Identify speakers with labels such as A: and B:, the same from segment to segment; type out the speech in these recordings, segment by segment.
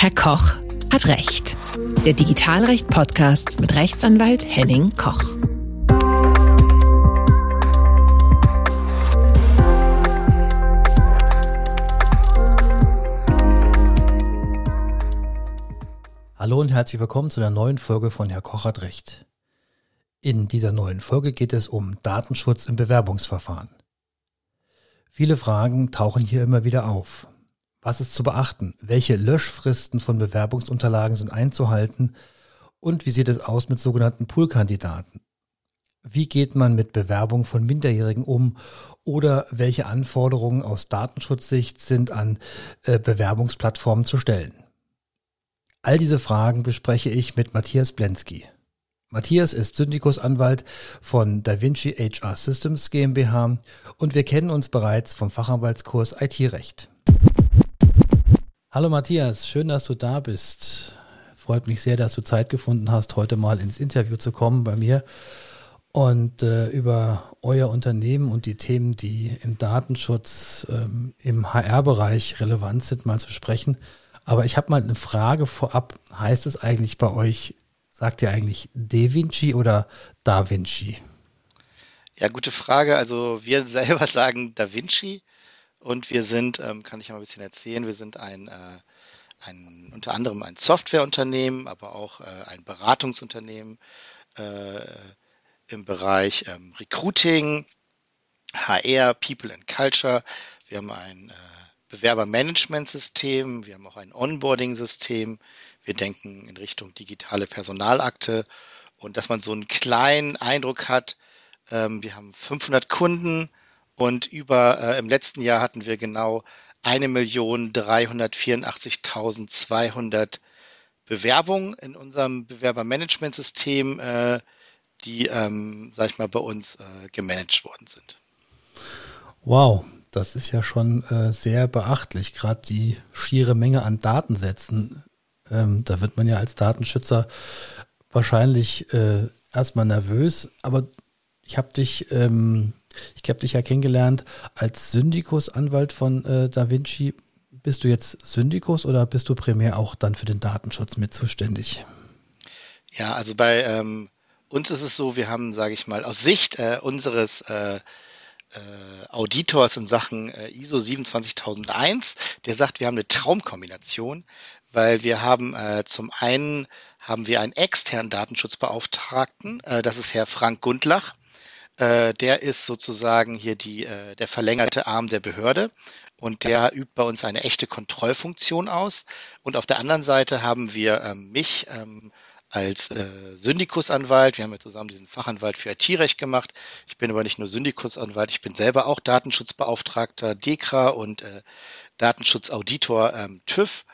A: Herr Koch hat Recht. Der Digitalrecht-Podcast mit Rechtsanwalt Henning Koch.
B: Hallo und herzlich willkommen zu einer neuen Folge von Herr Koch hat Recht. In dieser neuen Folge geht es um Datenschutz im Bewerbungsverfahren. Viele Fragen tauchen hier immer wieder auf. Was ist zu beachten? Welche Löschfristen von Bewerbungsunterlagen sind einzuhalten? Und wie sieht es aus mit sogenannten Poolkandidaten? Wie geht man mit Bewerbung von Minderjährigen um? Oder welche Anforderungen aus Datenschutzsicht sind an äh, Bewerbungsplattformen zu stellen? All diese Fragen bespreche ich mit Matthias Blensky. Matthias ist Syndikusanwalt von DaVinci HR Systems GmbH und wir kennen uns bereits vom Fachanwaltskurs IT-Recht. Hallo Matthias, schön, dass du da bist. Freut mich sehr, dass du Zeit gefunden hast, heute mal ins Interview zu kommen bei mir und äh, über euer Unternehmen und die Themen, die im Datenschutz ähm, im HR-Bereich relevant sind, mal zu sprechen. Aber ich habe mal eine Frage vorab. Heißt es eigentlich bei euch Sagt ihr eigentlich De Vinci oder Da Vinci?
C: Ja, gute Frage. Also wir selber sagen Da Vinci und wir sind, ähm, kann ich ja mal ein bisschen erzählen, wir sind ein, äh, ein unter anderem ein Softwareunternehmen, aber auch äh, ein Beratungsunternehmen äh, im Bereich ähm, Recruiting, HR, People and Culture. Wir haben ein äh, Bewerbermanagementsystem, wir haben auch ein Onboarding-System, wir denken in Richtung digitale Personalakte und dass man so einen kleinen Eindruck hat, ähm, wir haben 500 Kunden und über äh, im letzten Jahr hatten wir genau 1.384.200 Bewerbungen in unserem Bewerbermanagementsystem, äh, die, ähm, sag ich mal, bei uns äh, gemanagt worden sind.
B: Wow, das ist ja schon äh, sehr beachtlich, gerade die schiere Menge an Datensätzen. Ähm, da wird man ja als Datenschützer wahrscheinlich äh, erstmal nervös, aber ich habe dich, ähm, ich habe dich ja kennengelernt als Syndikusanwalt von äh, Da Vinci. Bist du jetzt Syndikus oder bist du primär auch dann für den Datenschutz mit zuständig?
C: Ja, also bei ähm, uns ist es so, wir haben, sage ich mal, aus Sicht äh, unseres äh, äh, Auditors in Sachen äh, ISO 27001, der sagt, wir haben eine Traumkombination, weil wir haben äh, zum einen haben wir einen externen Datenschutzbeauftragten, das ist Herr Frank Gundlach. Äh, der ist sozusagen hier die, äh, der verlängerte Arm der Behörde und der übt bei uns eine echte Kontrollfunktion aus. Und auf der anderen Seite haben wir ähm, mich ähm, als äh, Syndikusanwalt. Wir haben ja zusammen diesen Fachanwalt für IT-Recht gemacht. Ich bin aber nicht nur Syndikusanwalt, ich bin selber auch Datenschutzbeauftragter DEKRA und äh, Datenschutzauditor ähm, TÜV.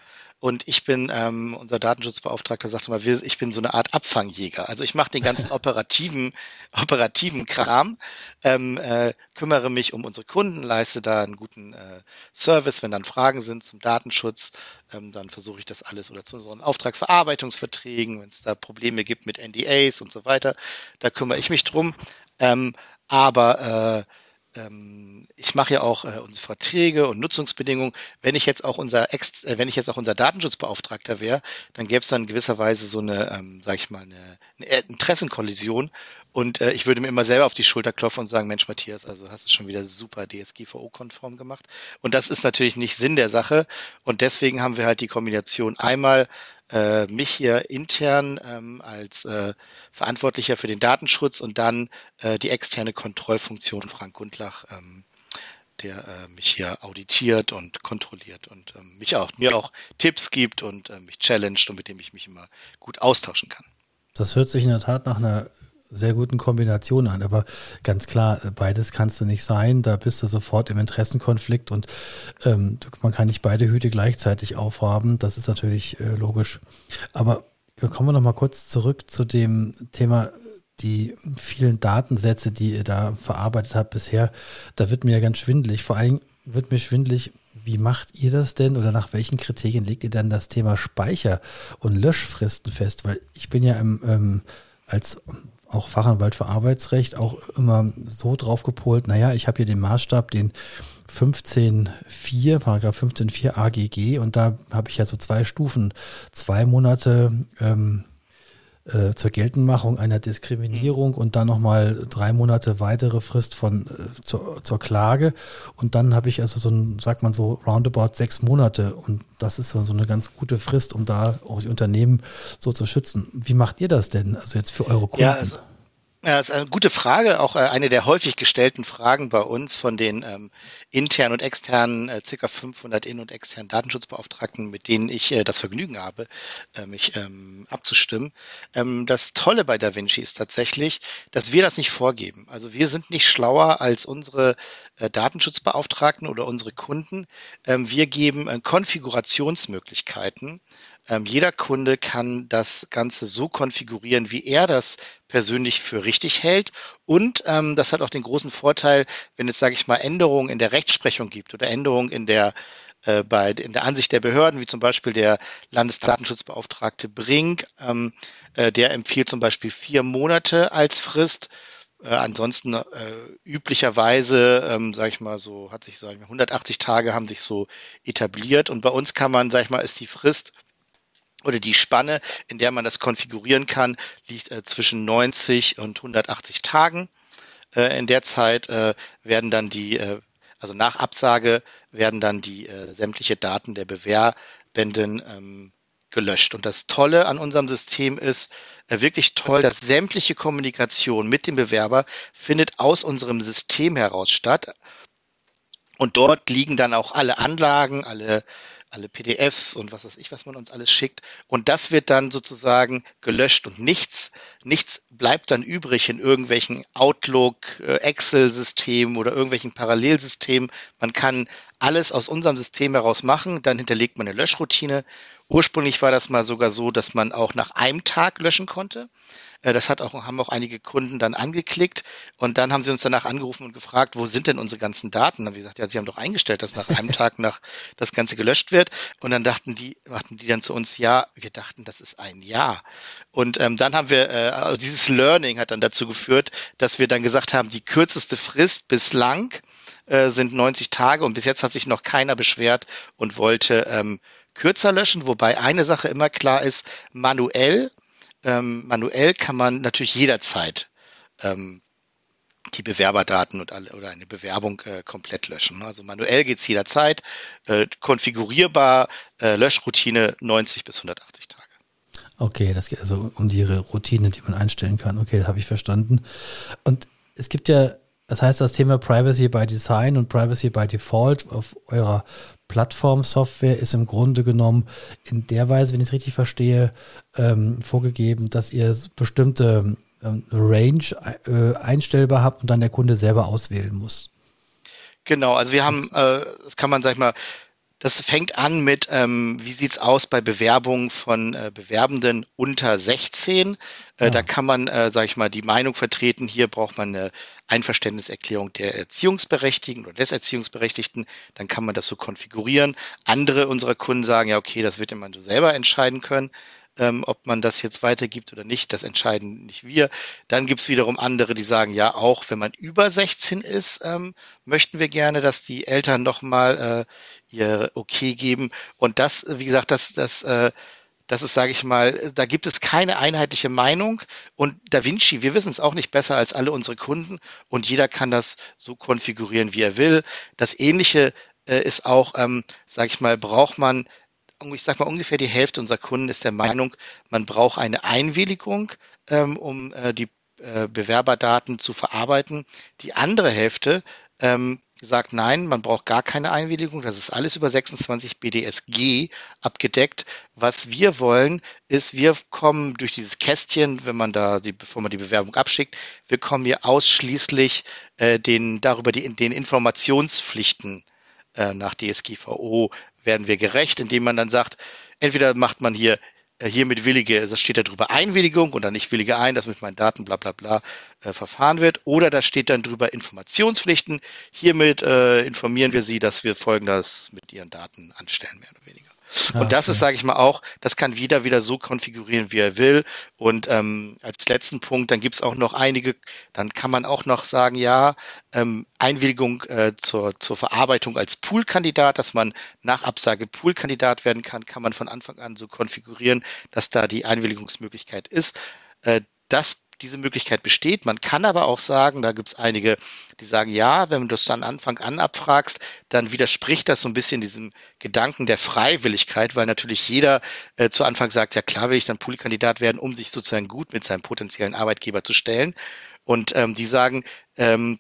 C: Und ich bin, ähm, unser Datenschutzbeauftragter sagte mal, wir, ich bin so eine Art Abfangjäger. Also ich mache den ganzen operativen, operativen Kram, ähm, äh, kümmere mich um unsere Kunden, leiste da einen guten äh, Service, wenn dann Fragen sind zum Datenschutz, ähm, dann versuche ich das alles oder zu unseren Auftragsverarbeitungsverträgen, wenn es da Probleme gibt mit NDAs und so weiter, da kümmere ich mich drum. Ähm, aber äh, ähm, ich mache ja auch äh, unsere Verträge und Nutzungsbedingungen. Wenn ich jetzt auch unser Ex äh, wenn ich jetzt auch unser Datenschutzbeauftragter wäre, dann gäbe es dann gewisserweise so eine, ähm, sag ich mal, eine, eine Interessenkollision. Und äh, ich würde mir immer selber auf die Schulter klopfen und sagen, Mensch, Matthias, also hast du schon wieder super DSGVO-konform gemacht. Und das ist natürlich nicht Sinn der Sache. Und deswegen haben wir halt die Kombination einmal äh, mich hier intern ähm, als äh, Verantwortlicher für den Datenschutz und dann äh, die externe Kontrollfunktion Frank Gundlach, ähm, der äh, mich hier auditiert und kontrolliert und ähm, mich auch mir auch Tipps gibt und äh, mich challenged und mit dem ich mich immer gut austauschen kann.
B: Das hört sich in der Tat nach einer sehr guten Kombination an. Aber ganz klar, beides kannst du nicht sein. Da bist du sofort im Interessenkonflikt und ähm, man kann nicht beide Hüte gleichzeitig aufhaben. Das ist natürlich äh, logisch. Aber kommen wir noch mal kurz zurück zu dem Thema die vielen Datensätze, die ihr da verarbeitet habt bisher. Da wird mir ja ganz schwindlig. Vor allem wird mir schwindlig, wie macht ihr das denn oder nach welchen Kriterien legt ihr denn das Thema Speicher und Löschfristen fest? Weil ich bin ja im, ähm, als auch Fachanwalt für Arbeitsrecht auch immer so drauf gepolt, naja, ich habe hier den Maßstab, den 15.4, Paragraph 15.4 AGG und da habe ich ja so zwei Stufen, zwei Monate ähm, äh, zur Geltendmachung einer Diskriminierung mhm. und dann nochmal drei Monate weitere Frist von äh, zur, zur Klage. Und dann habe ich also so ein, sagt man so, roundabout sechs Monate. Und das ist so, so eine ganz gute Frist, um da auch die Unternehmen so zu schützen. Wie macht ihr das denn? Also jetzt für eure Kunden?
C: Ja, also ja, das ist eine gute Frage, auch äh, eine der häufig gestellten Fragen bei uns von den ähm, internen und externen, äh, circa 500 in- und externen Datenschutzbeauftragten, mit denen ich äh, das Vergnügen habe, äh, mich ähm, abzustimmen. Ähm, das Tolle bei DaVinci ist tatsächlich, dass wir das nicht vorgeben. Also wir sind nicht schlauer als unsere äh, Datenschutzbeauftragten oder unsere Kunden. Ähm, wir geben äh, Konfigurationsmöglichkeiten ähm, jeder Kunde kann das Ganze so konfigurieren, wie er das persönlich für richtig hält. Und ähm, das hat auch den großen Vorteil, wenn es, sage ich mal, Änderungen in der Rechtsprechung gibt oder Änderungen in der äh, bei in der Ansicht der Behörden, wie zum Beispiel der Landesdatenschutzbeauftragte Brink, ähm, äh, der empfiehlt zum Beispiel vier Monate als Frist. Äh, ansonsten äh, üblicherweise, ähm, sage ich mal so, hat sich so 180 Tage haben sich so etabliert und bei uns kann man, sage ich mal, ist die Frist oder die Spanne, in der man das konfigurieren kann, liegt äh, zwischen 90 und 180 Tagen. Äh, in der Zeit äh, werden dann die, äh, also nach Absage werden dann die äh, sämtliche Daten der Bewerbenden ähm, gelöscht. Und das Tolle an unserem System ist äh, wirklich toll, dass sämtliche Kommunikation mit dem Bewerber findet aus unserem System heraus statt. Und dort liegen dann auch alle Anlagen, alle alle PDFs und was weiß ich, was man uns alles schickt. Und das wird dann sozusagen gelöscht und nichts, nichts bleibt dann übrig in irgendwelchen Outlook, äh, Excel-Systemen oder irgendwelchen Parallelsystemen. Man kann alles aus unserem System heraus machen, dann hinterlegt man eine Löschroutine. Ursprünglich war das mal sogar so, dass man auch nach einem Tag löschen konnte. Äh, das hat auch, haben auch einige Kunden dann angeklickt und dann haben sie uns danach angerufen und gefragt, wo sind denn unsere ganzen Daten? Dann haben wir gesagt, ja, sie haben doch eingestellt, dass nach einem Tag nach das Ganze gelöscht wird. Und dann dachten die, machten die dann zu uns, ja, wir dachten, das ist ein Jahr. Und ähm, dann haben wir, äh, also dieses Learning hat dann dazu geführt, dass wir dann gesagt haben, die kürzeste Frist bislang äh, sind 90 Tage und bis jetzt hat sich noch keiner beschwert und wollte ähm, kürzer löschen, wobei eine Sache immer klar ist, manuell ähm, manuell kann man natürlich jederzeit ähm, die Bewerberdaten und alle, oder eine Bewerbung äh, komplett löschen. Also manuell geht's jederzeit, äh, konfigurierbar, äh, Löschroutine 90 bis 180 Tage.
B: Okay, das geht also um die Routine, die man einstellen kann. Okay, habe ich verstanden. Und es gibt ja, das heißt, das Thema Privacy by Design und Privacy by Default auf eurer Plattformsoftware ist im Grunde genommen in der Weise, wenn ich es richtig verstehe, ähm, vorgegeben, dass ihr bestimmte ähm, Range äh, einstellbar habt und dann der Kunde selber auswählen muss.
C: Genau, also wir haben, äh, das kann man, sag ich mal, das fängt an mit, ähm, wie sieht's aus bei Bewerbungen von äh, Bewerbenden unter 16. Äh, ja. Da kann man, äh, sage ich mal, die Meinung vertreten. Hier braucht man eine Einverständniserklärung der Erziehungsberechtigten oder des Erziehungsberechtigten. Dann kann man das so konfigurieren. Andere unserer Kunden sagen, ja, okay, das wird man so selber entscheiden können ähm, ob man das jetzt weitergibt oder nicht, das entscheiden nicht wir. Dann gibt's wiederum andere, die sagen, ja, auch wenn man über 16 ist, ähm, möchten wir gerne, dass die Eltern nochmal äh, ihr Okay geben. Und das, wie gesagt, das, das, äh, das ist, sage ich mal, da gibt es keine einheitliche Meinung. Und Da Vinci, wir wissen es auch nicht besser als alle unsere Kunden. Und jeder kann das so konfigurieren, wie er will. Das Ähnliche äh, ist auch, ähm, sage ich mal, braucht man ich sag mal, ungefähr die Hälfte unserer Kunden ist der Meinung, man braucht eine Einwilligung, ähm, um äh, die äh, Bewerberdaten zu verarbeiten. Die andere Hälfte ähm, sagt, nein, man braucht gar keine Einwilligung. Das ist alles über 26 BDSG abgedeckt. Was wir wollen, ist, wir kommen durch dieses Kästchen, wenn man da, die, bevor man die Bewerbung abschickt, wir kommen hier ausschließlich äh, den, darüber die, den Informationspflichten äh, nach DSGVO werden wir gerecht, indem man dann sagt, entweder macht man hier hiermit willige, das steht da drüber Einwilligung und dann ich willige ein, dass mit meinen Daten bla bla bla äh, verfahren wird. Oder da steht dann drüber Informationspflichten. Hiermit äh, informieren wir Sie, dass wir folgendes mit Ihren Daten anstellen, mehr oder weniger. Und das okay. ist, sage ich mal, auch, das kann jeder wieder so konfigurieren, wie er will. Und ähm, als letzten Punkt, dann gibt es auch noch einige, dann kann man auch noch sagen, ja, ähm, Einwilligung äh, zur, zur Verarbeitung als Poolkandidat, dass man nach Absage Poolkandidat werden kann, kann man von Anfang an so konfigurieren, dass da die Einwilligungsmöglichkeit ist. Äh, das diese Möglichkeit besteht. Man kann aber auch sagen, da gibt es einige, die sagen, ja, wenn du das dann Anfang an abfragst, dann widerspricht das so ein bisschen diesem Gedanken der Freiwilligkeit, weil natürlich jeder äh, zu Anfang sagt, ja klar will ich dann Poolkandidat werden, um sich sozusagen gut mit seinem potenziellen Arbeitgeber zu stellen. Und ähm, die sagen, ähm,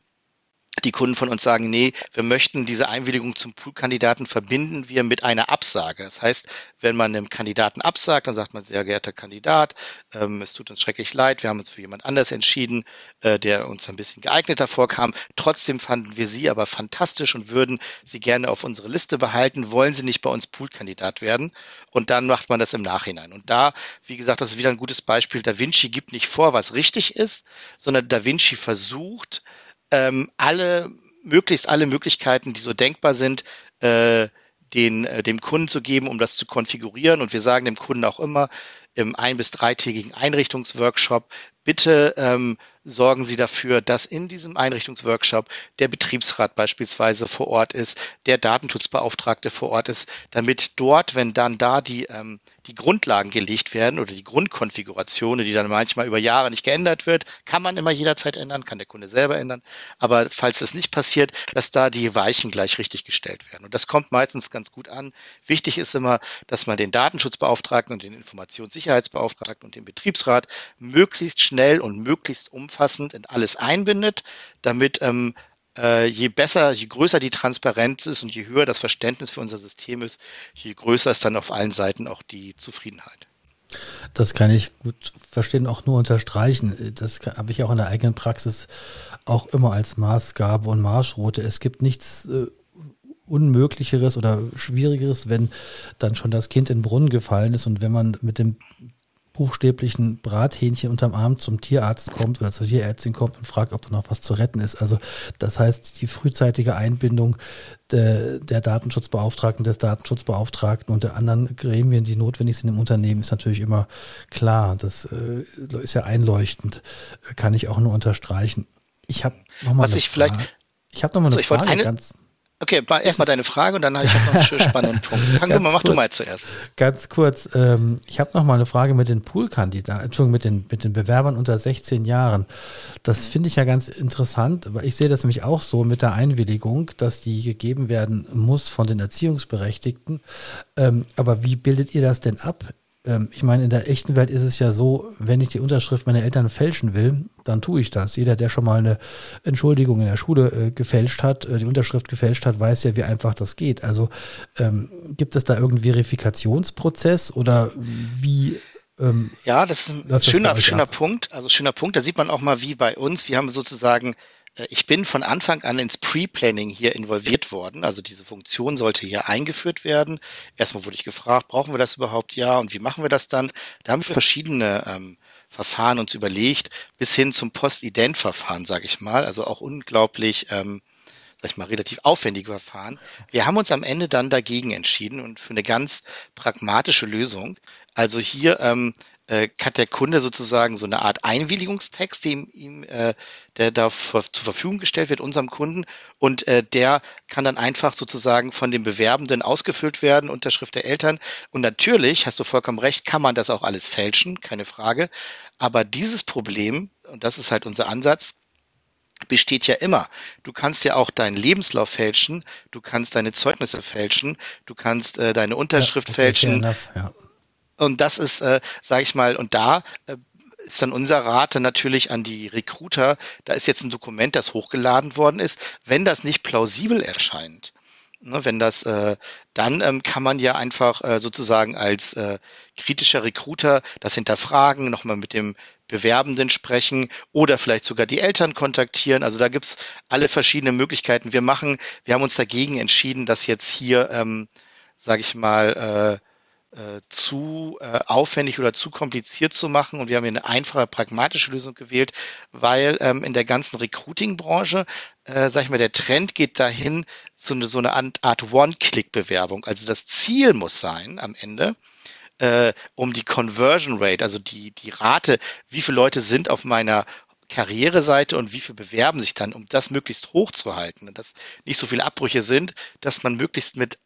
C: die Kunden von uns sagen, nee, wir möchten diese Einwilligung zum Poolkandidaten verbinden wir mit einer Absage. Das heißt, wenn man einem Kandidaten absagt, dann sagt man, sehr geehrter Kandidat, ähm, es tut uns schrecklich leid, wir haben uns für jemand anders entschieden, äh, der uns ein bisschen geeigneter vorkam. Trotzdem fanden wir Sie aber fantastisch und würden Sie gerne auf unsere Liste behalten. Wollen Sie nicht bei uns Poolkandidat werden? Und dann macht man das im Nachhinein. Und da, wie gesagt, das ist wieder ein gutes Beispiel. Da Vinci gibt nicht vor, was richtig ist, sondern Da Vinci versucht, ähm, alle, möglichst alle Möglichkeiten, die so denkbar sind, äh, den, äh, dem Kunden zu geben, um das zu konfigurieren. Und wir sagen dem Kunden auch immer im ein- bis dreitägigen Einrichtungsworkshop, bitte ähm, sorgen Sie dafür, dass in diesem Einrichtungsworkshop der Betriebsrat beispielsweise vor Ort ist, der Datenschutzbeauftragte vor Ort ist, damit dort, wenn dann da die, ähm, die Grundlagen gelegt werden oder die Grundkonfiguration, die dann manchmal über Jahre nicht geändert wird, kann man immer jederzeit ändern, kann der Kunde selber ändern. Aber falls das nicht passiert, dass da die Weichen gleich richtig gestellt werden. Und das kommt meistens ganz gut an. Wichtig ist immer, dass man den Datenschutzbeauftragten und den Informationssicherheitsbeauftragten und den Betriebsrat möglichst schnell und möglichst umfassend in alles einbindet, damit ähm, äh, je besser, je größer die Transparenz ist und je höher das Verständnis für unser System ist, je größer ist dann auf allen Seiten auch die Zufriedenheit.
B: Das kann ich gut verstehen, auch nur unterstreichen. Das habe ich auch in der eigenen Praxis auch immer als Maßgabe und Marschroute. Es gibt nichts äh, Unmöglicheres oder Schwierigeres, wenn dann schon das Kind in den Brunnen gefallen ist und wenn man mit dem buchstäblichen Brathähnchen unterm Arm zum Tierarzt kommt oder zur Tierärztin kommt und fragt, ob da noch was zu retten ist. Also das heißt, die frühzeitige Einbindung der, der Datenschutzbeauftragten, des Datenschutzbeauftragten und der anderen Gremien, die notwendig sind im Unternehmen, ist natürlich immer klar. Das äh, ist ja einleuchtend, kann ich auch nur unterstreichen. Ich habe nochmal.
C: Was ich Frage. vielleicht.
B: Ich habe nochmal
C: also eine Frage. Ganz, Okay, erstmal deine Frage und dann habe ich noch einen spannenden Punkt. Fang du mal, mach kurz, du mal zuerst.
B: Ganz kurz, ähm, ich habe noch mal eine Frage mit den Poolkandidaten, Entschuldigung, mit den, mit den Bewerbern unter 16 Jahren. Das finde ich ja ganz interessant, weil ich sehe das nämlich auch so mit der Einwilligung, dass die gegeben werden muss von den Erziehungsberechtigten. Ähm, aber wie bildet ihr das denn ab? Ähm, ich meine, in der echten Welt ist es ja so, wenn ich die Unterschrift meiner Eltern fälschen will, dann tue ich das. Jeder, der schon mal eine Entschuldigung in der Schule äh, gefälscht hat, äh, die Unterschrift gefälscht hat, weiß ja, wie einfach das geht. Also ähm, gibt es da irgendeinen Verifikationsprozess oder wie
C: ähm, ja, das ist ein schöner, schöner Punkt. Also schöner Punkt. Da sieht man auch mal, wie bei uns. Wir haben sozusagen ich bin von Anfang an ins Pre-Planning hier involviert worden. Also diese Funktion sollte hier eingeführt werden. Erstmal wurde ich gefragt, brauchen wir das überhaupt? Ja. Und wie machen wir das dann? Da haben wir verschiedene ähm, Verfahren uns überlegt, bis hin zum Post-Ident-Verfahren, sage ich mal. Also auch unglaublich, ähm, sag ich mal, relativ aufwendige Verfahren. Wir haben uns am Ende dann dagegen entschieden und für eine ganz pragmatische Lösung. Also hier ähm, äh, hat der Kunde sozusagen so eine Art Einwilligungstext, dem ihm, äh, der da zur Verfügung gestellt wird, unserem Kunden. Und äh, der kann dann einfach sozusagen von dem Bewerbenden ausgefüllt werden, Unterschrift der Eltern. Und natürlich, hast du vollkommen recht, kann man das auch alles fälschen, keine Frage. Aber dieses Problem, und das ist halt unser Ansatz, besteht ja immer. Du kannst ja auch deinen Lebenslauf fälschen, du kannst deine Zeugnisse fälschen, du kannst äh, deine Unterschrift ja, fälschen. Enough, ja. Und das ist, äh, sage ich mal, und da äh, ist dann unser Rat natürlich an die Recruiter, da ist jetzt ein Dokument, das hochgeladen worden ist, wenn das nicht plausibel erscheint. Ne, wenn das, äh, dann ähm, kann man ja einfach äh, sozusagen als äh, kritischer Recruiter das hinterfragen, nochmal mit dem Bewerbenden sprechen oder vielleicht sogar die Eltern kontaktieren. Also da gibt's alle verschiedene Möglichkeiten. Wir machen, wir haben uns dagegen entschieden, dass jetzt hier, ähm, sage ich mal, äh, äh, zu äh, aufwendig oder zu kompliziert zu machen. Und wir haben hier eine einfache, pragmatische Lösung gewählt, weil ähm, in der ganzen Recruiting-Branche, äh, sag ich mal, der Trend geht dahin zu eine, so eine Art One-Click-Bewerbung. Also das Ziel muss sein am Ende, äh, um die Conversion Rate, also die, die Rate, wie viele Leute sind auf meiner Karriereseite und wie viele bewerben sich dann, um das möglichst hoch zu halten und dass nicht so viele Abbrüche sind, dass man möglichst mit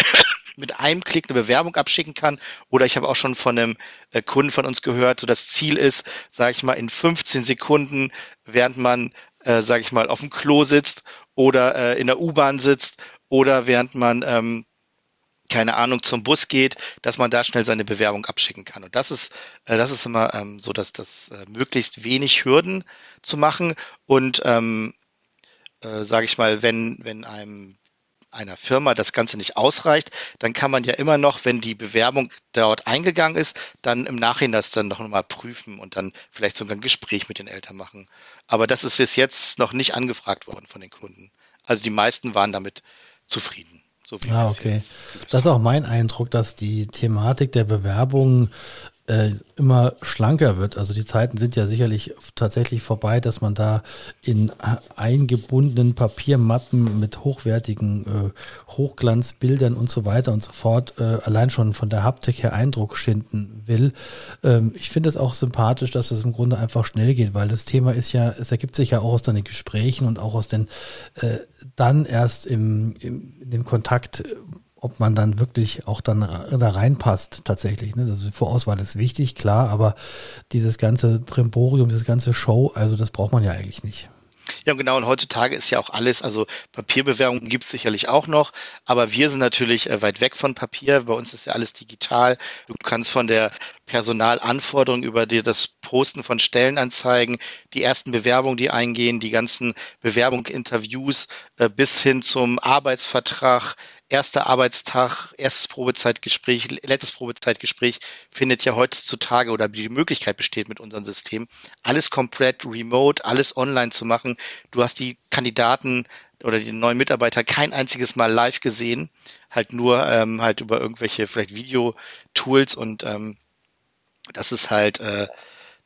C: mit einem Klick eine Bewerbung abschicken kann. Oder ich habe auch schon von einem äh, Kunden von uns gehört, so das Ziel ist, sage ich mal, in 15 Sekunden, während man, äh, sage ich mal, auf dem Klo sitzt oder äh, in der U-Bahn sitzt oder während man ähm, keine Ahnung, zum Bus geht, dass man da schnell seine Bewerbung abschicken kann. Und das ist, äh, das ist immer ähm, so, dass das äh, möglichst wenig Hürden zu machen. Und ähm, äh, sage ich mal, wenn, wenn einem einer Firma das Ganze nicht ausreicht, dann kann man ja immer noch, wenn die Bewerbung dort eingegangen ist, dann im Nachhinein das dann noch mal prüfen und dann vielleicht sogar ein Gespräch mit den Eltern machen. Aber das ist bis jetzt noch nicht angefragt worden von den Kunden. Also die meisten waren damit zufrieden.
B: So ah, okay. Das ist auch mein Eindruck, dass die Thematik der Bewerbung äh, immer schlanker wird. Also die Zeiten sind ja sicherlich tatsächlich vorbei, dass man da in eingebundenen Papiermappen mit hochwertigen äh, Hochglanzbildern und so weiter und so fort äh, allein schon von der Haptik her Eindruck schinden will. Ähm, ich finde es auch sympathisch, dass es im Grunde einfach schnell geht, weil das Thema ist ja, es ergibt sich ja auch aus den Gesprächen und auch aus den äh, dann erst im, im, in dem Kontakt ob man dann wirklich auch dann da reinpasst tatsächlich. Ne? Also die Vorauswahl ist wichtig, klar, aber dieses ganze Primborium, dieses ganze Show, also das braucht man ja eigentlich nicht.
C: Ja, genau. Und heutzutage ist ja auch alles, also Papierbewerbungen gibt es sicherlich auch noch, aber wir sind natürlich äh, weit weg von Papier. Bei uns ist ja alles digital. Du kannst von der Personalanforderung über dir das Posten von Stellenanzeigen, die ersten Bewerbungen, die eingehen, die ganzen Bewerbungsinterviews äh, bis hin zum Arbeitsvertrag, erster Arbeitstag, erstes Probezeitgespräch, letztes Probezeitgespräch findet ja heutzutage oder die Möglichkeit besteht mit unserem System, alles komplett remote, alles online zu machen. Du hast die Kandidaten oder die neuen Mitarbeiter kein einziges Mal live gesehen, halt nur ähm, halt über irgendwelche vielleicht Videotools und ähm, das ist halt äh,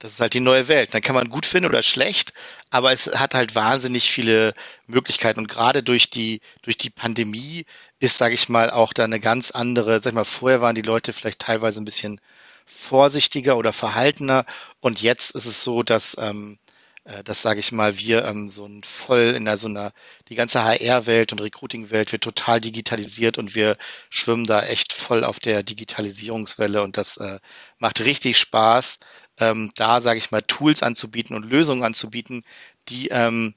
C: das ist halt die neue Welt. Dann kann man gut finden oder schlecht, aber es hat halt wahnsinnig viele Möglichkeiten. Und gerade durch die, durch die Pandemie ist, sage ich mal, auch da eine ganz andere, sag ich mal, vorher waren die Leute vielleicht teilweise ein bisschen vorsichtiger oder verhaltener. Und jetzt ist es so, dass ähm, äh, das sage ich mal, wir ähm, so ein voll in der, so einer, die ganze HR-Welt und Recruiting-Welt wird total digitalisiert und wir schwimmen da echt voll auf der Digitalisierungswelle und das äh, macht richtig Spaß, ähm, da sage ich mal Tools anzubieten und Lösungen anzubieten, die ähm,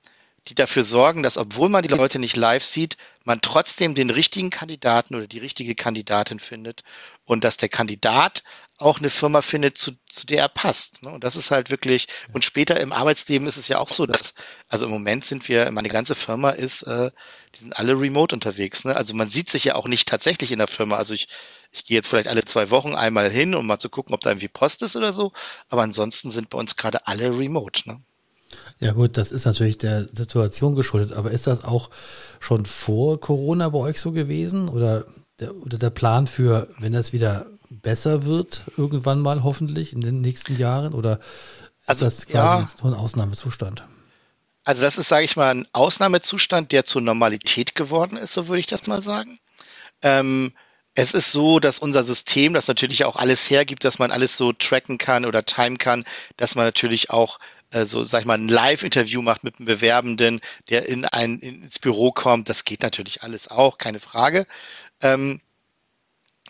C: die dafür sorgen, dass obwohl man die Leute nicht live sieht, man trotzdem den richtigen Kandidaten oder die richtige Kandidatin findet und dass der Kandidat auch eine Firma findet, zu, zu der er passt. Ne? Und das ist halt wirklich, und später im Arbeitsleben ist es ja auch so, dass, also im Moment sind wir, meine ganze Firma ist, äh, die sind alle remote unterwegs. Ne? Also man sieht sich ja auch nicht tatsächlich in der Firma. Also ich, ich gehe jetzt vielleicht alle zwei Wochen einmal hin, um mal zu gucken, ob da irgendwie Post ist oder so. Aber ansonsten sind bei uns gerade alle remote. Ne?
B: Ja gut, das ist natürlich der Situation geschuldet, aber ist das auch schon vor Corona bei euch so gewesen oder der, oder der Plan für, wenn das wieder besser wird, irgendwann mal hoffentlich in den nächsten Jahren oder ist also, das quasi ja, jetzt nur ein Ausnahmezustand?
C: Also das ist, sage ich mal, ein Ausnahmezustand, der zur Normalität geworden ist, so würde ich das mal sagen. Ähm, es ist so, dass unser System, das natürlich auch alles hergibt, dass man alles so tracken kann oder timen kann, dass man natürlich auch äh, so, sag ich mal, ein Live-Interview macht mit einem Bewerbenden, der in ein, ins Büro kommt. Das geht natürlich alles auch, keine Frage. Ähm,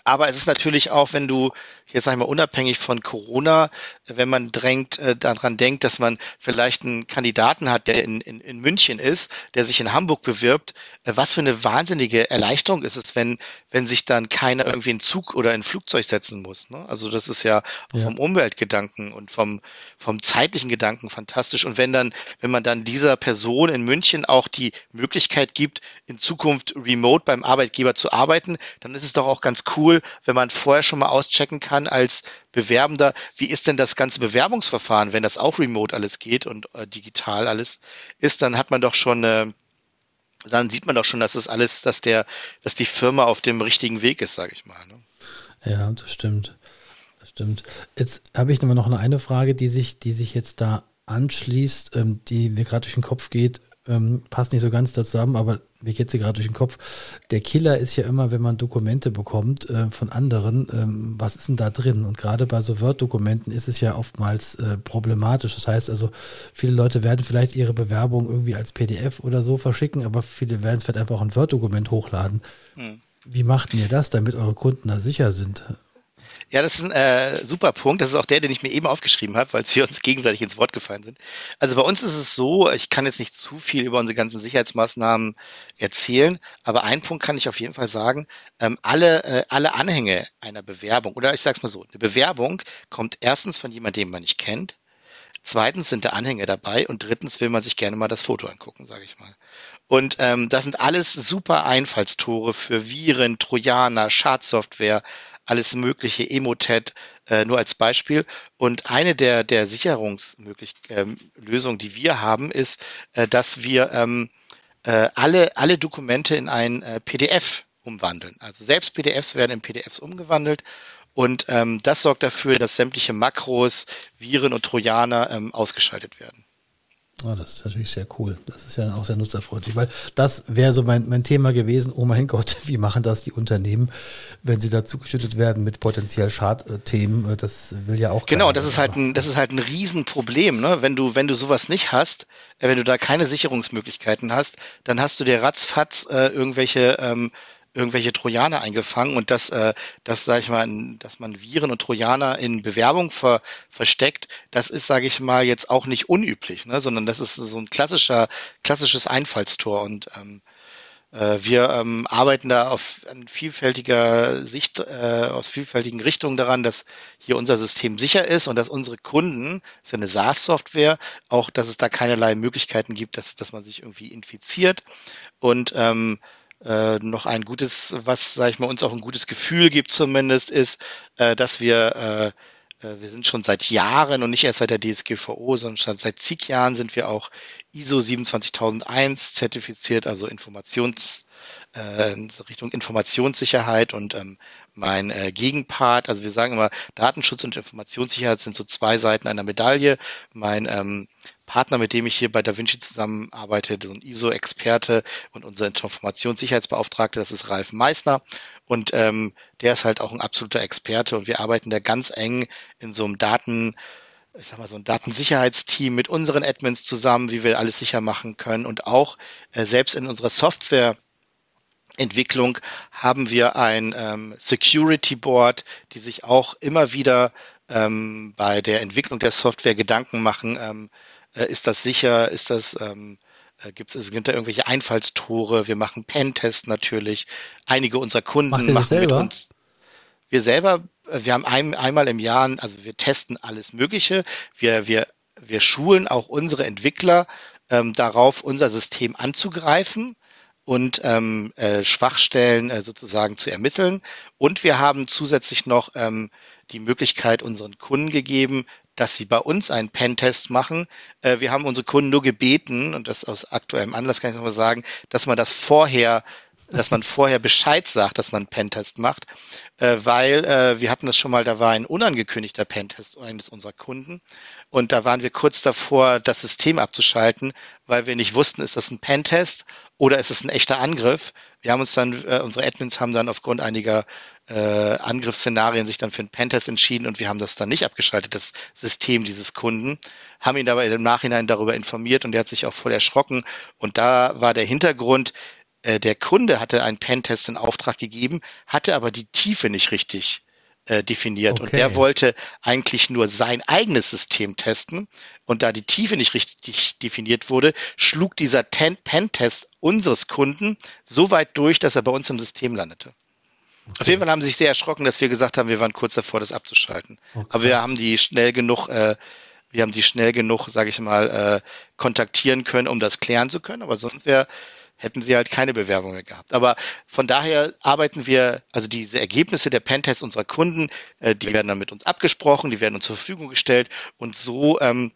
C: aber es ist natürlich auch, wenn du, jetzt sag ich mal, unabhängig von Corona, wenn man drängt, äh, daran denkt, dass man vielleicht einen Kandidaten hat, der in, in, in München ist, der sich in Hamburg bewirbt, äh, was für eine wahnsinnige Erleichterung ist es, wenn, wenn sich dann keiner irgendwie in Zug oder in Flugzeug setzen muss. Ne? Also das ist ja, ja. vom Umweltgedanken und vom, vom zeitlichen Gedanken fantastisch. Und wenn dann, wenn man dann dieser Person in München auch die Möglichkeit gibt, in Zukunft remote beim Arbeitgeber zu arbeiten, dann ist es doch auch ganz cool, cool, wenn man vorher schon mal auschecken kann als Bewerbender, wie ist denn das ganze Bewerbungsverfahren, wenn das auch remote alles geht und äh, digital alles ist, dann hat man doch schon äh, dann sieht man doch schon, dass das alles, dass der, dass die Firma auf dem richtigen Weg ist, sage ich mal. Ne?
B: Ja, das stimmt. Das stimmt. Jetzt habe ich noch eine Frage, die sich, die sich jetzt da anschließt, ähm, die mir gerade durch den Kopf geht ähm, passt nicht so ganz da zusammen, aber mir geht sie gerade durch den Kopf. Der Killer ist ja immer, wenn man Dokumente bekommt äh, von anderen, ähm, was ist denn da drin? Und gerade bei so Word-Dokumenten ist es ja oftmals äh, problematisch. Das heißt also, viele Leute werden vielleicht ihre Bewerbung irgendwie als PDF oder so verschicken, aber viele werden es vielleicht einfach auch ein Word-Dokument hochladen. Hm. Wie macht ihr das, damit eure Kunden da sicher sind?
C: Ja, das ist ein äh, super Punkt. Das ist auch der, den ich mir eben aufgeschrieben habe, weil wir uns gegenseitig ins Wort gefallen sind. Also bei uns ist es so, ich kann jetzt nicht zu viel über unsere ganzen Sicherheitsmaßnahmen erzählen, aber einen Punkt kann ich auf jeden Fall sagen. Ähm, alle, äh, alle Anhänge einer Bewerbung, oder ich sage es mal so, eine Bewerbung kommt erstens von jemandem, den man nicht kennt. Zweitens sind da Anhänge dabei und drittens will man sich gerne mal das Foto angucken, sage ich mal. Und ähm, das sind alles super Einfallstore für Viren, Trojaner, Schadsoftware, alles mögliche, Emotet, äh, nur als Beispiel. Und eine der, der Sicherungslösungen, ähm, die wir haben, ist, äh, dass wir ähm, äh, alle, alle Dokumente in ein äh, PDF umwandeln. Also selbst PDFs werden in PDFs umgewandelt und ähm, das sorgt dafür, dass sämtliche Makros, Viren und Trojaner ähm, ausgeschaltet werden.
B: Oh, das ist natürlich sehr cool. Das ist ja auch sehr nutzerfreundlich, weil das wäre so mein, mein Thema gewesen. Oh mein Gott, wie machen das die Unternehmen, wenn sie dazu geschüttet werden mit potenziell Schadthemen? Das will ja auch.
C: Genau, das ist halt ein, das ist halt ein Riesenproblem, ne? Wenn du, wenn du sowas nicht hast, äh, wenn du da keine Sicherungsmöglichkeiten hast, dann hast du dir ratzfatz äh, irgendwelche ähm, irgendwelche Trojaner eingefangen und dass, äh, das sage ich mal, dass man Viren und Trojaner in Bewerbung ver, versteckt, das ist, sage ich mal, jetzt auch nicht unüblich, ne? sondern das ist so ein klassischer, klassisches Einfallstor und ähm, äh, wir ähm, arbeiten da auf an vielfältiger Sicht, äh, aus vielfältigen Richtungen daran, dass hier unser System sicher ist und dass unsere Kunden, das ist ja eine SaaS-Software, auch, dass es da keinerlei Möglichkeiten gibt, dass, dass man sich irgendwie infiziert und ähm, äh, noch ein gutes, was, sage ich mal, uns auch ein gutes Gefühl gibt zumindest, ist, äh, dass wir äh, äh wir sind schon seit Jahren und nicht erst seit der DSGVO, sondern schon seit zig Jahren sind wir auch ISO 27001 zertifiziert, also Informations, äh, in Richtung Informationssicherheit und ähm, mein äh, Gegenpart, also wir sagen immer, Datenschutz und Informationssicherheit sind so zwei Seiten einer Medaille. Mein ähm, Partner, mit dem ich hier bei DaVinci zusammenarbeite, so ein ISO-Experte und unser Informationssicherheitsbeauftragter, das ist Ralf Meissner. Und ähm, der ist halt auch ein absoluter Experte und wir arbeiten da ganz eng in so einem Daten, ich sag mal, so ein Datensicherheitsteam mit unseren Admins zusammen, wie wir alles sicher machen können. Und auch äh, selbst in unserer Software Entwicklung haben wir ein ähm, Security Board, die sich auch immer wieder ähm, bei der Entwicklung der Software Gedanken machen, ähm, äh, ist das sicher, ist das, ähm, äh, gibt es da irgendwelche Einfallstore, wir machen Pentest natürlich, einige unserer Kunden machen mit uns. Wir selber, äh, wir haben ein, einmal im Jahr, also wir testen alles Mögliche, wir, wir, wir schulen auch unsere Entwickler ähm, darauf, unser System anzugreifen und ähm, äh, Schwachstellen äh, sozusagen zu ermitteln. Und wir haben zusätzlich noch ähm, die Möglichkeit unseren Kunden gegeben, dass sie bei uns einen Pentest machen. Äh, wir haben unsere Kunden nur gebeten, und das aus aktuellem Anlass kann ich nochmal sagen, dass man das vorher dass man vorher Bescheid sagt, dass man einen Pentest macht, äh, weil äh, wir hatten das schon mal, da war ein unangekündigter Pentest eines unserer Kunden. Und da waren wir kurz davor, das System abzuschalten, weil wir nicht wussten, ist das ein Pentest oder ist es ein echter Angriff. Wir haben uns dann, äh, unsere Admins haben dann aufgrund einiger äh, Angriffsszenarien sich dann für einen Pentest entschieden und wir haben das dann nicht abgeschaltet, das System dieses Kunden, haben ihn dabei im Nachhinein darüber informiert und er hat sich auch voll erschrocken. Und da war der Hintergrund, der Kunde hatte einen Pentest in Auftrag gegeben, hatte aber die Tiefe nicht richtig äh, definiert. Okay. Und der wollte eigentlich nur sein eigenes System testen. Und da die Tiefe nicht richtig definiert wurde, schlug dieser Pentest unseres Kunden so weit durch, dass er bei uns im System landete. Okay. Auf jeden Fall haben sie sich sehr erschrocken, dass wir gesagt haben, wir waren kurz davor, das abzuschalten. Oh, Aber wir haben die schnell genug, äh, wir haben die schnell genug, sage ich mal, äh, kontaktieren können, um das klären zu können. Aber sonst wäre hätten sie halt keine Bewerbung mehr gehabt. Aber von daher arbeiten wir, also diese Ergebnisse der Pentests unserer Kunden, äh, die werden dann mit uns abgesprochen, die werden uns zur Verfügung gestellt und so ähm,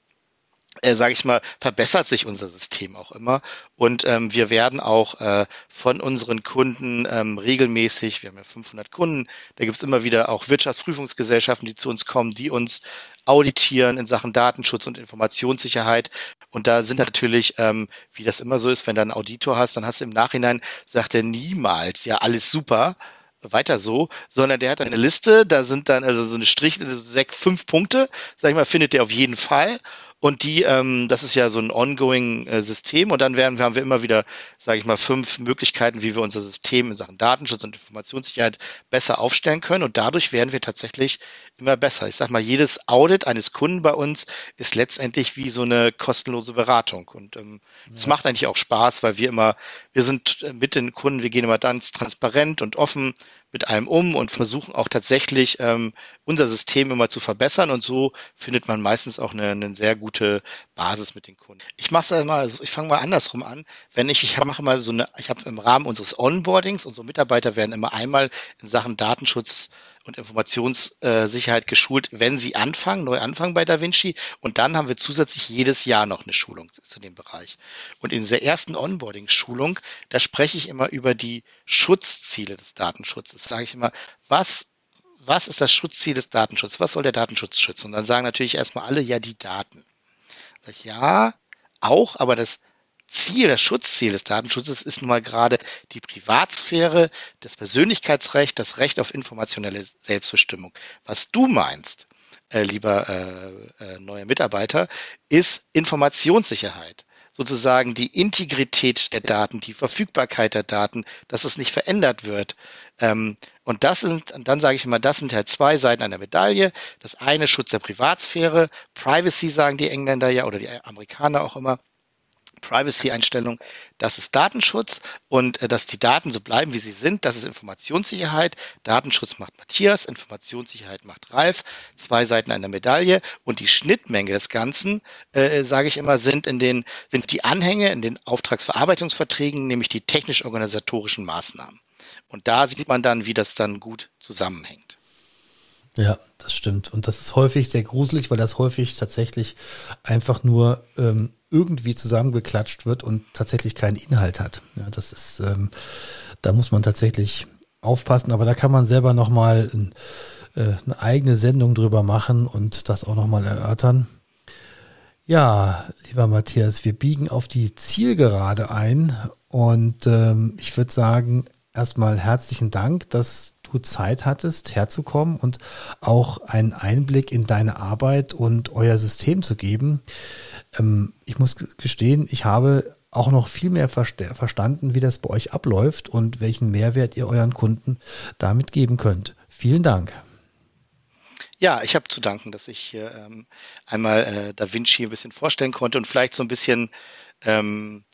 C: äh, sage ich mal, verbessert sich unser System auch immer. Und ähm, wir werden auch äh, von unseren Kunden ähm, regelmäßig, wir haben ja 500 Kunden, da gibt's immer wieder auch Wirtschaftsprüfungsgesellschaften, die zu uns kommen, die uns auditieren in Sachen Datenschutz und Informationssicherheit. Und da sind natürlich, ähm, wie das immer so ist, wenn du einen Auditor hast, dann hast du im Nachhinein, sagt er niemals, ja, alles super, weiter so, sondern der hat eine Liste, da sind dann also so eine Strich, sechs, fünf Punkte, sag ich mal, findet der auf jeden Fall. Und die, ähm, das ist ja so ein ongoing äh, System und dann werden haben wir immer wieder, sage ich mal, fünf Möglichkeiten, wie wir unser System in Sachen Datenschutz und Informationssicherheit besser aufstellen können. Und dadurch werden wir tatsächlich immer besser. Ich sage mal, jedes Audit eines Kunden bei uns ist letztendlich wie so eine kostenlose Beratung. Und ähm, ja. macht eigentlich auch Spaß, weil wir immer, wir sind mit den Kunden, wir gehen immer ganz transparent und offen mit allem um und versuchen auch tatsächlich ähm, unser System immer zu verbessern und so findet man meistens auch eine, eine sehr gute Basis mit den Kunden. Ich mache es mal, ich fange mal andersrum an. Wenn ich, ich mache mal so eine, ich habe im Rahmen unseres Onboardings, unsere Mitarbeiter werden immer einmal in Sachen Datenschutz und Informationssicherheit geschult, wenn sie anfangen, neu anfangen bei DaVinci. Und dann haben wir zusätzlich jedes Jahr noch eine Schulung zu dem Bereich. Und in dieser ersten Onboarding-Schulung, da spreche ich immer über die Schutzziele des Datenschutzes. Sage ich immer, was was ist das Schutzziel des Datenschutzes? Was soll der Datenschutz schützen? Und dann sagen natürlich erstmal alle, ja, die Daten. Ich, ja, auch, aber das Ziel, das Schutzziel des Datenschutzes ist nun mal gerade die Privatsphäre, das Persönlichkeitsrecht, das Recht auf informationelle Selbstbestimmung. Was du meinst, äh, lieber äh, äh, neuer Mitarbeiter, ist Informationssicherheit. Sozusagen die Integrität der Daten, die Verfügbarkeit der Daten, dass es nicht verändert wird. Ähm, und das sind, dann sage ich immer, das sind halt zwei Seiten einer Medaille. Das eine Schutz der Privatsphäre, Privacy sagen die Engländer ja oder die Amerikaner auch immer. Privacy-Einstellung, das ist Datenschutz und äh, dass die Daten so bleiben, wie sie sind, das ist Informationssicherheit. Datenschutz macht Matthias, Informationssicherheit macht Ralf, zwei Seiten einer Medaille und die Schnittmenge des Ganzen, äh, sage ich immer, sind in den sind die Anhänge in den Auftragsverarbeitungsverträgen, nämlich die technisch-organisatorischen Maßnahmen. Und da sieht man dann, wie das dann gut zusammenhängt.
B: Ja, das stimmt. Und das ist häufig sehr gruselig, weil das häufig tatsächlich einfach nur ähm, irgendwie zusammengeklatscht wird und tatsächlich keinen Inhalt hat. Ja, das ist, ähm, da muss man tatsächlich aufpassen, aber da kann man selber nochmal äh, eine eigene Sendung drüber machen und das auch nochmal erörtern. Ja, lieber Matthias, wir biegen auf die Zielgerade ein und ähm, ich würde sagen, erstmal herzlichen Dank, dass du Zeit hattest, herzukommen und auch einen Einblick in deine Arbeit und euer System zu geben. Ähm, ich muss gestehen, ich habe auch noch viel mehr verstanden, wie das bei euch abläuft und welchen Mehrwert ihr euren Kunden damit geben könnt. Vielen Dank.
C: Ja, ich habe zu danken, dass ich hier ähm, einmal äh, Da Vinci ein bisschen vorstellen konnte und vielleicht so ein bisschen ähm,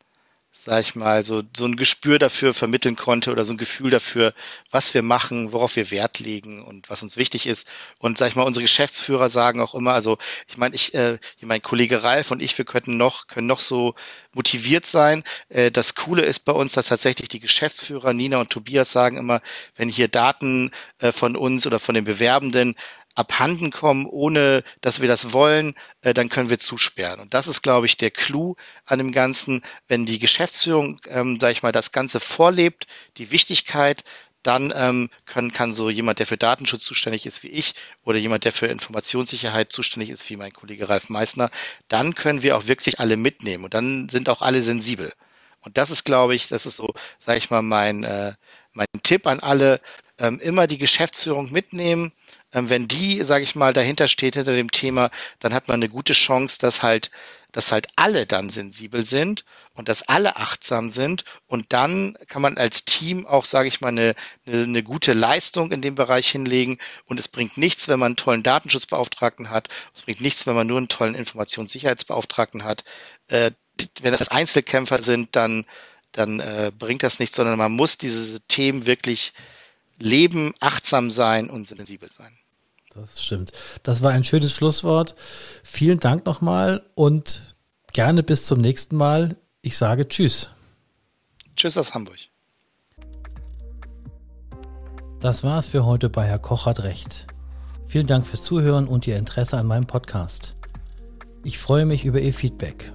C: sag ich mal, so, so ein Gespür dafür vermitteln konnte oder so ein Gefühl dafür, was wir machen, worauf wir Wert legen und was uns wichtig ist. Und sag ich mal, unsere Geschäftsführer sagen auch immer, also ich meine, ich, äh, mein Kollege Ralf und ich, wir könnten noch, können noch so motiviert sein. Äh, das Coole ist bei uns, dass tatsächlich die Geschäftsführer Nina und Tobias sagen immer, wenn hier Daten äh, von uns oder von den Bewerbenden abhanden kommen, ohne dass wir das wollen, äh, dann können wir zusperren. Und das ist, glaube ich, der Clou an dem Ganzen. Wenn die Geschäftsführung, ähm, sage ich mal, das Ganze vorlebt, die Wichtigkeit, dann ähm, kann, kann so jemand, der für Datenschutz zuständig ist wie ich oder jemand, der für Informationssicherheit zuständig ist wie mein Kollege Ralf Meissner, dann können wir auch wirklich alle mitnehmen und dann sind auch alle sensibel. Und das ist, glaube ich, das ist so, sage ich mal, mein, äh, mein Tipp an alle, ähm, immer die Geschäftsführung mitnehmen, wenn die, sage ich mal, dahinter steht hinter dem Thema, dann hat man eine gute Chance, dass halt, dass halt alle dann sensibel sind und dass alle achtsam sind und dann kann man als Team auch, sage ich mal, eine, eine, eine gute Leistung in dem Bereich hinlegen und es bringt nichts, wenn man einen tollen Datenschutzbeauftragten hat, es bringt nichts, wenn man nur einen tollen Informationssicherheitsbeauftragten hat. Äh, wenn das Einzelkämpfer sind, dann dann äh, bringt das nichts, sondern man muss diese Themen wirklich leben, achtsam sein und sensibel sein.
B: Das stimmt. Das war ein schönes Schlusswort. Vielen Dank nochmal und gerne bis zum nächsten Mal. Ich sage Tschüss.
C: Tschüss aus Hamburg.
B: Das war's für heute bei Herr Koch hat Recht. Vielen Dank fürs Zuhören und Ihr Interesse an meinem Podcast. Ich freue mich über Ihr Feedback.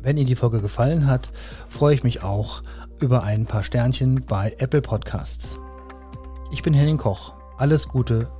B: Wenn Ihnen die Folge gefallen hat, freue ich mich auch über ein paar Sternchen bei Apple Podcasts. Ich bin Henning Koch. Alles Gute,